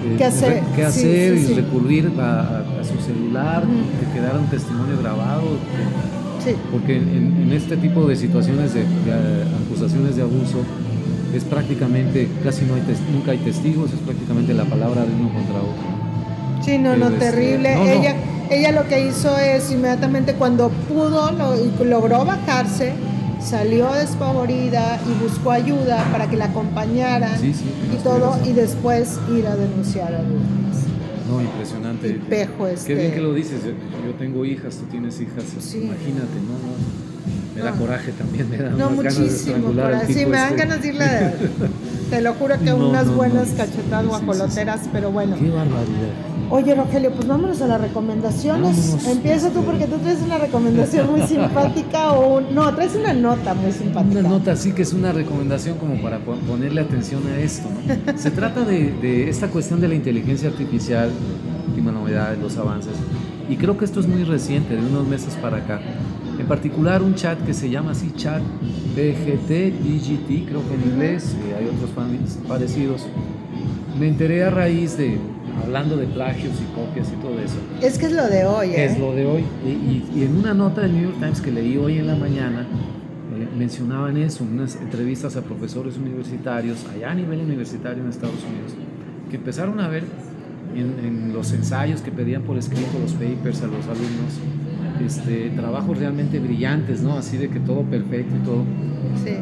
eh,
¿Qué hacer?
qué hacer
sí,
y
sí.
recurrir a, a- a su celular,
Ujú.
que quedara un testimonio grabado. que-
Sí.
porque en, en este tipo de situaciones de, de, eh, acusaciones de abuso es prácticamente, casi no hay nunca hay testigos, es prácticamente la palabra de uno contra otro.
Sí, no, no,
este,
terrible.
no, no.
Ella, ella lo que hizo es inmediatamente cuando pudo, lo- y logró bajarse, salió despavorida y buscó ayuda para que la acompañaran
Sí, sí, que
y todo, y después ir a denunciar al
No, impresionante.
Pejo este.
Qué bien que lo dices. Yo, yo tengo hijas, tú tienes hijas.
Sí.
Imagínate, ¿no? no. Me da coraje también, me da
No,
ganas de
muchísimo.
estrangular
por
al
así
tipo
me dan
este.
ganas de irle Te lo juro que unas buenas cachetadas
Sí, sí, sí.
guajoloteras, pero bueno.
Qué barbaridad.
Oye, Rogelio, pues vámonos a las recomendaciones.
Vámonos,
Empieza tú porque tú traes una recomendación muy simpática o. No, traes una nota muy simpática.
Una nota así que es una recomendación como para po- ponerle atención a esto. ¿no? Se trata de, de esta cuestión de la inteligencia artificial, última novedad, los avances. Y creo que esto es muy reciente, de unos meses para acá. En particular un chat que se llama así chat PGT, DGT, creo que en inglés, eh, hay otros parecidos. Me enteré a raíz de, hablando de plagios y copias y todo eso,
Es que es lo de hoy, ¿eh?
es lo de hoy. Y, y- y en una nota del New York Times que leí hoy en la mañana, eh, mencionaban eso, unas entrevistas a profesores universitarios, allá a nivel universitario en Estados Unidos, que empezaron a ver en, los ensayos que pedían por escrito, los papers a los alumnos, este, trabajos realmente brillantes, ¿no? Así de que todo perfecto y todo. Sí.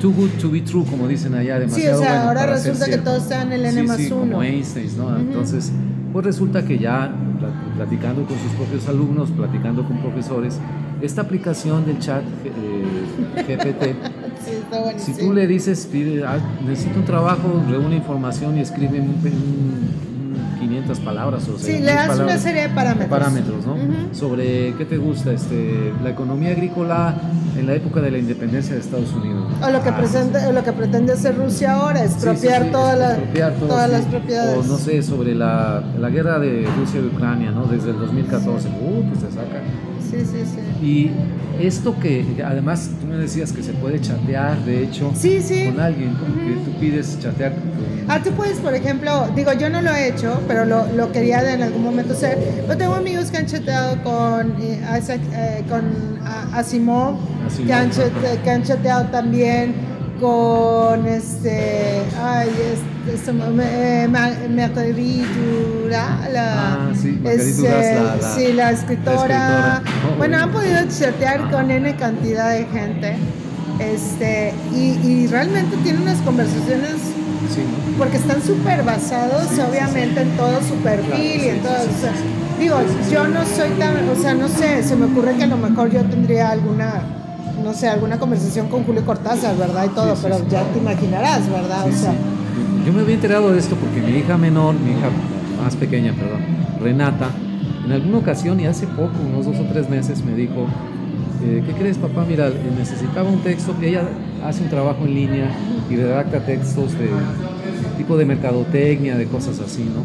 Too good to be true, como dicen allá, demasiado
Sí, o sea, ahora resulta que todos en el N más
sí,
uno.
Como Einstein, ¿no? Entonces, pues resulta que ya platicando con sus propios alumnos, platicando con profesores, esta aplicación del chat eh, GPT, si tú le dices, pide, ah, necesito un trabajo, reúne información y escribe un, 500 palabras o
sea, Sí, le das una serie de parámetros.
Parámetros, ¿no? Sobre qué te gusta, este, la economía agrícola en la época de la independencia de Estados Unidos.
O lo que, ah, lo que pretende hacer Rusia ahora, expropiar, todas las propiedades.
O no sé, sobre la, la guerra de Rusia y Ucrania, ¿no? Desde el 2014. Uh, pues se saca.
Sí, sí, sí.
Y esto que además tú me decías que se puede chatear, de hecho, con alguien, que tú pides chatear.
Ah, tú puedes, por ejemplo, digo, yo no lo he hecho, pero lo, lo quería en algún momento hacer. Yo tengo amigos que han chateado con, eh, eh con Asimov, que, han chateado, que han chateado también con este, ay, este, me, la,
ah, sí,
este, la, la, sí, la escritora. Oh, bueno, han podido chatear con N cantidad de gente. Este, y, y realmente tienen unas conversaciones porque están súper basados obviamente en todo su perfil y en todo. digo, yo no soy tan, o sea, no sé, se me ocurre que a lo mejor yo tendría alguna no sé, alguna conversación con Julio Cortázar, ¿verdad? Y todo, pero ya te imaginarás, ¿verdad? o sea,
yo me había enterado de esto porque mi hija menor, mi hija más pequeña, perdón, Renata, en alguna ocasión y hace poco, unos dos o tres meses, me dijo, eh, ¿qué crees papá? Mira, necesitaba un texto, que ella hace un trabajo en línea y redacta textos de tipo de mercadotecnia, de cosas así, ¿no?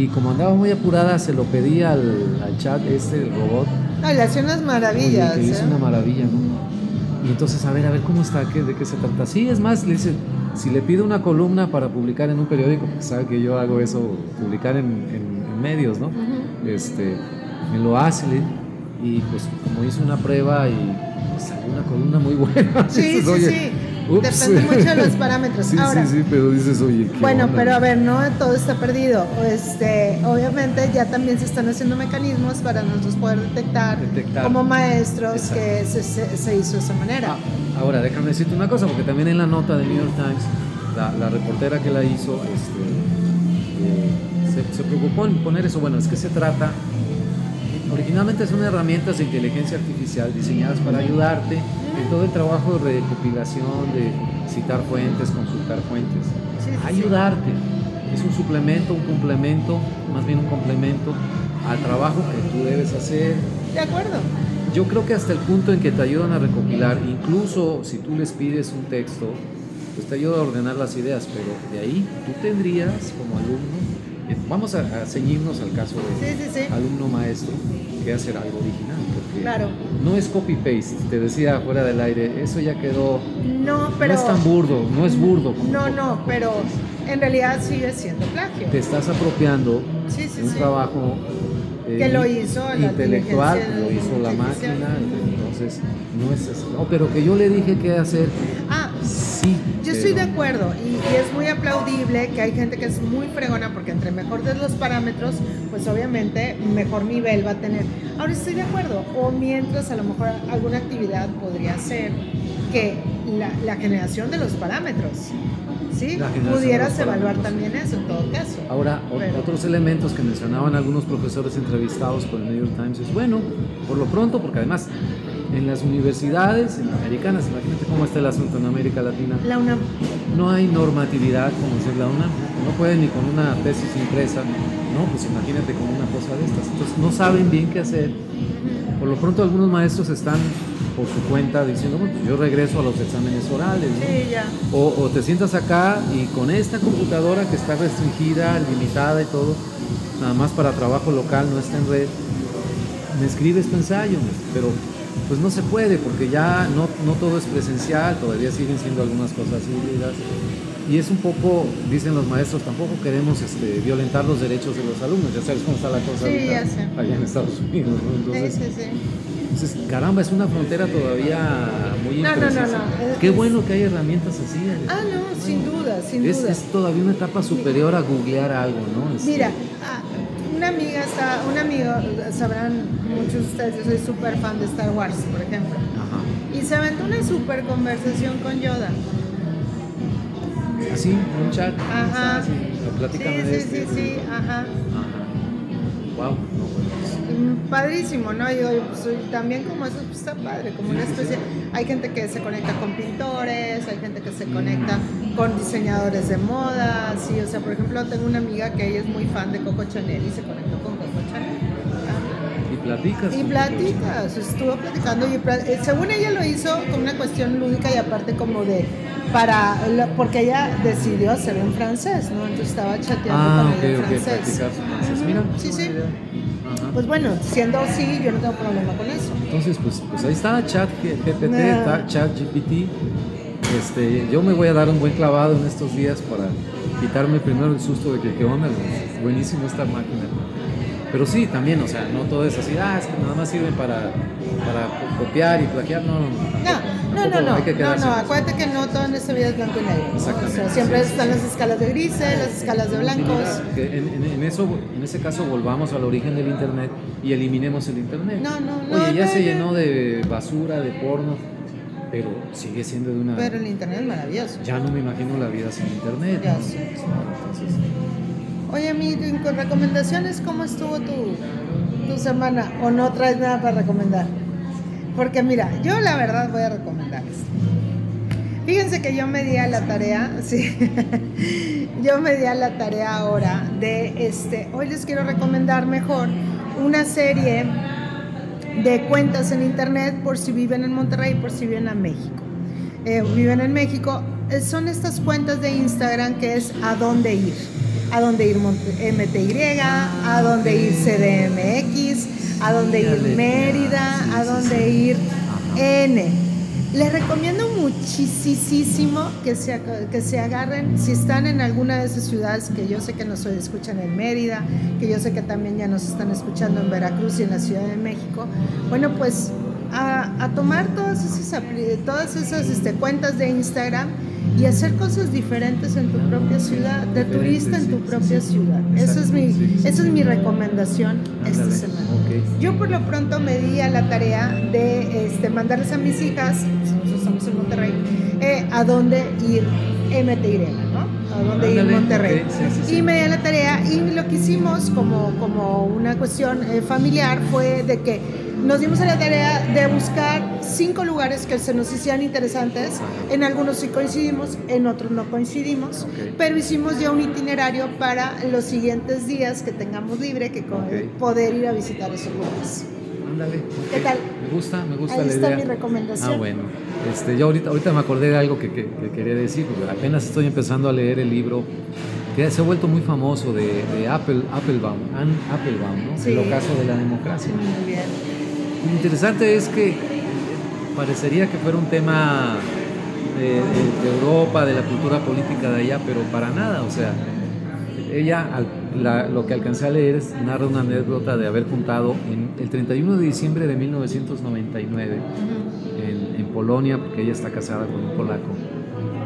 Y como andaba muy apurada, se lo pedí al, al chat este, el robot,
Ay, le hace unas maravillas.
que le hizo ¿eh? una maravilla, ¿no? Y entonces, a ver, a ver cómo está, ¿Qué, de qué se trata. Sí, es más, le dice, si le pide una columna para publicar en un periódico, porque sabe que yo hago eso, publicar en, en, medios, ¿no? este, me lo hace, y pues como hizo una prueba y pues, salió una columna muy buena.
Sí, sí, sí. Depende mucho de los parámetros.
Sí, sí, sí, pero dices, oye, ¿qué
Bueno, pero a ver, no todo está perdido. Este, obviamente ya también se están haciendo mecanismos para nosotros poder detectar, como maestros que se, se, hizo de esa manera.
Ah, ahora, déjame decirte una cosa, porque también en la nota de New York Times, la, la reportera que la hizo este, eh, se, se preocupó en poner eso. Bueno, es que se trata Originalmente son herramientas de inteligencia artificial diseñadas para ayudarte en todo el trabajo de recopilación, de citar fuentes, consultar fuentes. ayudarte. Es un suplemento, un complemento, más bien un complemento al trabajo que tú debes hacer.
De acuerdo.
Yo creo que hasta el punto en que te ayudan a recopilar, incluso si tú les pides un texto, pues te ayuda a ordenar las ideas, pero de ahí tú tendrías como alumno Vamos a, ceñirnos al caso de alumno maestro que hacer algo original.
Claro.
No es copy-paste, te decía fuera del aire, eso ya quedó.
No, pero.
No es tan burdo, no es burdo.
no, no, pero en realidad sigue siendo plagio.
Te estás apropiando
de
un trabajo.
Eh, que lo hizo
la intelectual, lo hizo la máquina, entonces no es así. No, pero que yo le dije qué hacer.
Ah, yo estoy de acuerdo y, es muy aplaudible que hay gente que es muy fregona porque entre mejor de los parámetros, pues obviamente mejor nivel va a tener. Ahora estoy de acuerdo, o mientras a lo mejor alguna actividad podría ser que la, generación de los parámetros, ¿sí? Pudieras evaluar también eso en todo caso.
Ahora, otros elementos que mencionaban algunos profesores entrevistados por el New York Times es, bueno, por lo pronto, porque además en las universidades americanas, imagínate cómo está el asunto en América Latina.
La UNAM.
No hay normatividad como es la UNAM. No pueden ni con una tesis impresa. No, pues imagínate con una cosa de estas. Entonces no saben bien qué hacer. Por lo pronto algunos maestros están por su cuenta diciendo, bueno, pues yo regreso a los exámenes orales.
Sí, ya.
O, o, te sientas acá y con esta computadora que está restringida, limitada y todo, nada más para trabajo local, no está en red, me escribes tu ensayo, pero pues no se puede porque ya no, no todo es presencial, todavía siguen siendo algunas cosas híbridas. Y es un poco, dicen los maestros, tampoco queremos este, violentar los derechos de los alumnos, ya sabes cómo está la cosa
allá
en Estados Unidos.
sí, sí, sí.
Entonces, caramba, es una frontera todavía muy
No, no, no, no.
Qué bueno que hay herramientas así. Ale.
Ah, no, sin duda, sin
es,
duda.
es todavía una etapa superior a googlear algo, ¿no? Es-
Mira, ah, una amiga está, un amigo, sabrán muchos de ustedes, yo soy súper fan de Star Wars, por ejemplo.
Ajá.
Y se aventó una súper conversación con Yoda.
Así, un chat.
Ajá.
Así, platícame
sí,
de
sí,
este.
sí, sí, ajá.
Ajá. Wow, no,
Padrísimo, ¿no? Y digo, pues, también como eso pues, está padre, como una especie. Hay gente que se conecta con pintores, hay gente que se conecta con diseñadores de moda, sí, o sea, por ejemplo, tengo una amiga que ella es muy fan de Coco Chanel y se conectó con Coco Chanel.
Y platicas.
Y platicas, estuvo platicando y eh, según ella lo hizo con una cuestión lúdica y aparte como de para porque ella decidió hacerlo en francés, ¿no? Entonces estaba chateando
Ah,
con ella
ok,
en
ok,
francés.
Mira,
sí, sí.
idea. Ajá.
Pues bueno, siendo así, yo no tengo problema con eso.
Entonces, pues, pues ahí está, chat GPT, chat GPT. Este, yo me voy a dar un buen clavado en estos días para quitarme primero el susto de que, ¿qué onda? Buenísimo esta máquina. Pero sí, también, o sea, no todo es así, ah, es que nada más sirve para, para co- copiar y plagiar, no, no, no.
No,
tampoco-
no, no, no,
hay que
no, no, acuérdate que no todo en esta vida es blanco y negro. ¿no? O sea, siempre
sí, sí,
están
sí.
las escalas de grises, las escalas de blancos.
En, en- en eso, en ese caso volvamos al origen del internet y eliminemos el internet.
No, no, no,
Oye, ya
no,
se
no.
llenó de basura, de porno, pero sigue siendo de una.
Pero el internet es maravilloso.
Ya no me imagino la vida sin internet.
Ya
¿no?
sé.
Entonces,
Oye, mi con recomendaciones, ¿cómo estuvo tu, tu semana? ¿O no traes nada para recomendar? Porque mira, yo la verdad voy a recomendarles. Fíjense que yo me di a la tarea, sí, yo me di a la tarea ahora de, este, hoy les quiero recomendar mejor una serie de cuentas en internet por si viven en Monterrey, por si viven a México. Eh, viven en México, eh, son estas cuentas de Instagram que es a dónde ir. A dónde ir MTY, a dónde ir CDMX, a dónde ir Mérida,
sí,
a dónde
sí.
ir
Ajá.
N. Les recomiendo muchísimo que se, que se agarren, si están en alguna de esas ciudades, que yo sé que nos escuchan en Mérida, que yo sé que también ya nos están escuchando en Veracruz y en la Ciudad de México, bueno, pues a, a tomar todas esas, todas esas este, cuentas de Instagram y hacer cosas diferentes en tu propia ciudad, de turista en tu propia ciudad. Esa es, mi, esa es mi recomendación esta semana. Yo por lo pronto me di a la tarea de este, mandarles a mis hijas, nosotros estamos en Monterrey, eh, a dónde ir MTY, ¿no? A dónde ir Monterrey. Y me di a la tarea y lo que hicimos como, como una cuestión eh, familiar fue de que nos dimos a la tarea de buscar cinco lugares que se nos hicieran interesantes. En algunos sí coincidimos, en otros no coincidimos, pero hicimos ya un itinerario para los siguientes días que tengamos libre, que co-
Ok.
poder ir a visitar esos lugares.
Ándale.
¿Qué tal?
Me gusta, me gusta
Ahí
la
está
idea.
mi recomendación.
Ah, bueno. Este, yo ahorita, ahorita me acordé de algo que, que- que quería decir, porque apenas estoy empezando a leer el libro que se ha vuelto muy famoso de, de Apple, Applebaum, Ann Applebaum, ¿no?
Sí.
El ocaso de la democracia.
Muy bien.
Lo interesante es que parecería que fuera un tema de, de- Europa, de la cultura política de allá, pero para nada, o sea, ella, lo que alcancé a leer es narra una anécdota de haber juntado en el 31 de diciembre de 1999 en, en Polonia, porque ella está casada con un polaco.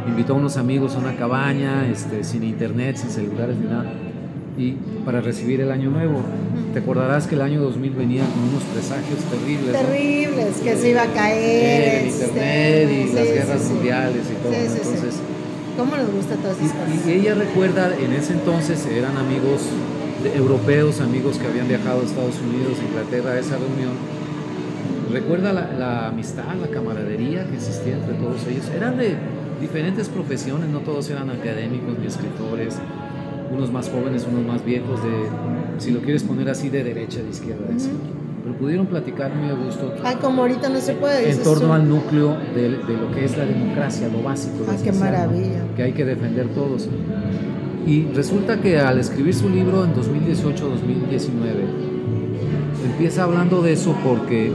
Invitó a unos amigos a una cabaña, este, sin internet, sin celulares ni nada, y para recibir el año nuevo. Te acordarás que el año 2000 venía con unos presagios terribles. ¿no?
Terribles, que se iba a caer.
el
este,
internet y
sí,
las guerras
sí.
mundiales y todo. Entonces,
¿Cómo nos gusta todas esas
y ella recuerda, en ese entonces eran amigos de- europeos, amigos que habían viajado a Estados Unidos, Inglaterra, a esa reunión. Recuerda la, la amistad, la camaradería que existía entre todos ellos. Eran de diferentes profesiones, no todos eran académicos ni escritores, unos más jóvenes, unos más viejos, de, si lo quieres poner así, de derecha, de izquierda. de centro. Pero pudieron platicar muy a gusto
Ay, como ahorita no se puede.
en torno
tú.
al núcleo de, de lo que es la democracia, lo básico. lo
Ah, qué
esencial, ¿no?
maravilla.
Que hay que defender todos. Y resulta que al escribir su libro en 2018-2019, empieza hablando de eso porque,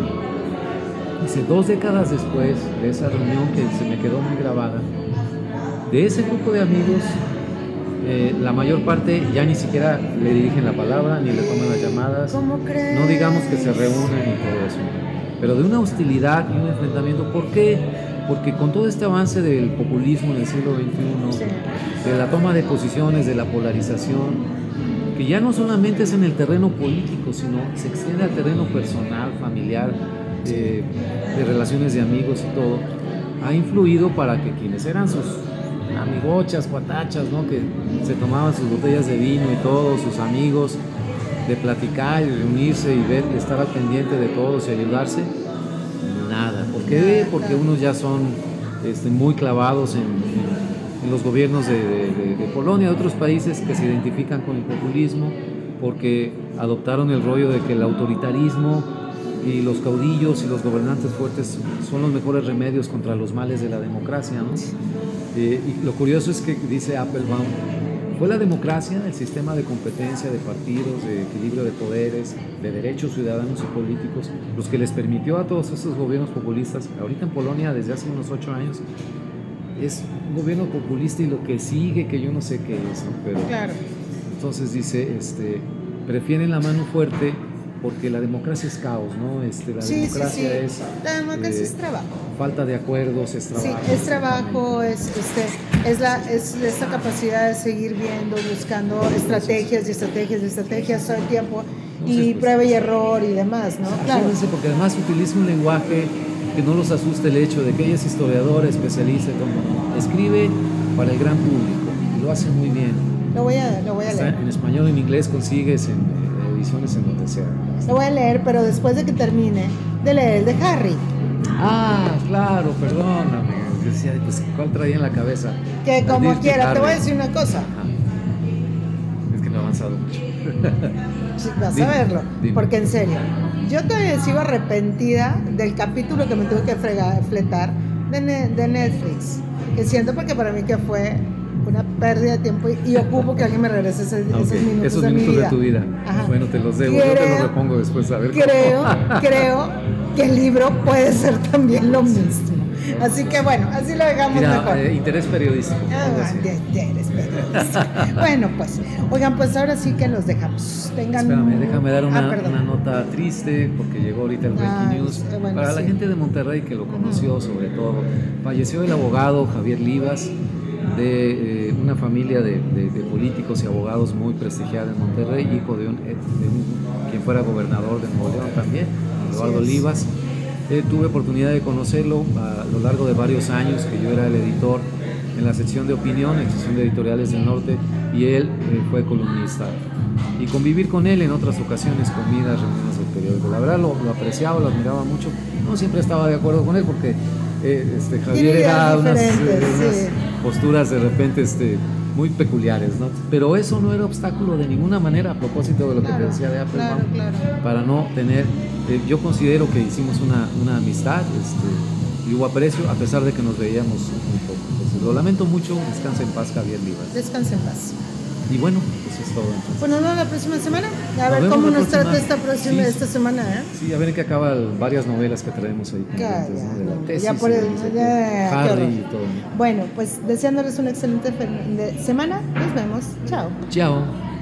dice, dos décadas después de esa reunión que se me quedó muy grabada, de ese grupo de amigos, eh, la mayor parte ya ni siquiera le dirigen la palabra, ni le toman las llamadas.
¿Cómo crees?
No digamos que se reúnen y todo eso. pero de una hostilidad y un enfrentamiento. ¿Por qué? Porque con todo este avance del populismo en el siglo XXI, de la toma de posiciones, de la polarización, que ya no solamente es en el terreno político, sino se extiende al terreno personal, familiar, eh, de relaciones de amigos y todo, ha influido para que quienes eran sus amigochas, cuatachas, ¿no? que se tomaban sus botellas de vino y todos, sus amigos, de platicar y reunirse y ver, estar al pendiente de todos y ayudarse, nada. ¿Por qué? Porque unos ya son este, muy clavados en, los gobiernos de, de, Polonia, de otros países que se identifican con el populismo, porque adoptaron el rollo de que el autoritarismo y los caudillos y los gobernantes fuertes son los mejores remedios contra los males de la democracia. ¿no? Eh, y lo curioso es que dice Applebaum, fue la democracia, el sistema de competencia de partidos, de equilibrio de poderes, de derechos ciudadanos y políticos, los que les permitió a todos esos gobiernos populistas, ahorita en Polonia desde hace unos ocho años, es un gobierno populista y lo que sigue, que yo no sé qué es, pero
claro.
entonces dice, este, prefieren la mano fuerte porque la democracia es caos, ¿no? Este, la democracia es...
La democracia es eh, trabajo.
Falta de acuerdos, es trabajo.
Sí, es trabajo, es, este, es, la, es esta capacidad de seguir viendo, buscando estrategias y estrategias y estrategias todo el tiempo y pues, prueba y error y demás, ¿no?
Claro. porque además utiliza un lenguaje que no los asuste el hecho de que ella es historiadora, especialista, como escribe para el gran público y lo hace muy bien.
Lo voy a, lo voy a leer.
En español, en inglés consigues en en donde sea.
Lo voy a leer, pero después de que termine de leer el de Harry.
Ah, claro, perdóname. Decía, pues, ¿cuál traía en la cabeza?
Que como quiera, te voy a decir una cosa.
Es que no ha avanzado mucho.
sí, vas a verlo. Porque en serio, yo todavía sigo arrepentida del capítulo que me tuve que fregar, fletar de, de Netflix. Que siento porque para mí que fue una pérdida de tiempo y, ocupo que alguien me regrese esos minutos,
esos de, minutos de tu vida. Bueno, te los debo, yo te los repongo después a ver.
Creo, creo que el libro puede ser también lo mismo. Así que bueno, así lo dejamos mejor.
Eh, interés periodístico.
Ah, interés periodístico. bueno, pues, oigan, pues ahora sí que los dejamos. Tengan...
Espérame, déjame dar una, ah, una, nota triste porque llegó ahorita el Breaking ah, News. Para la gente de Monterrey que lo conoció, sobre todo, falleció el abogado Javier Livas de eh, una familia de, políticos y abogados muy prestigiada en Monterrey, hijo de, un, quien fuera gobernador de Nuevo León también, Eduardo Olivas. Eh, tuve oportunidad de conocerlo a lo largo de varios años, que yo era el editor en la sección de opinión, en la sección de editoriales del norte, y él eh, fue columnista. Y convivir con él en otras ocasiones, comidas, reuniones del periódico. La verdad lo, lo apreciaba, lo admiraba mucho. No siempre estaba de acuerdo con él porque este, Javier era unas, posturas de repente este, muy peculiares, ¿no? Pero eso no era obstáculo de ninguna manera a propósito de lo que te decía de Apple para no tener, eh, yo considero que hicimos una, una amistad este, y hubo aprecio a pesar de que nos veíamos un poco. Entonces, lo lamento mucho, descansa en paz Javier Livas.
Descansa en paz.
Y bueno, eso es todo. Entonces.
Pues nos vemos la próxima semana. A ver cómo nos trata esta próxima esta semana. ¿eh?
Sí, a ver en qué acaba varias novelas que traemos ahí.
Ya, ya, ya por el, ya,
Harry y todo.
Bueno, pues deseándoles una excelente semana. Nos vemos. Chao.
Chao.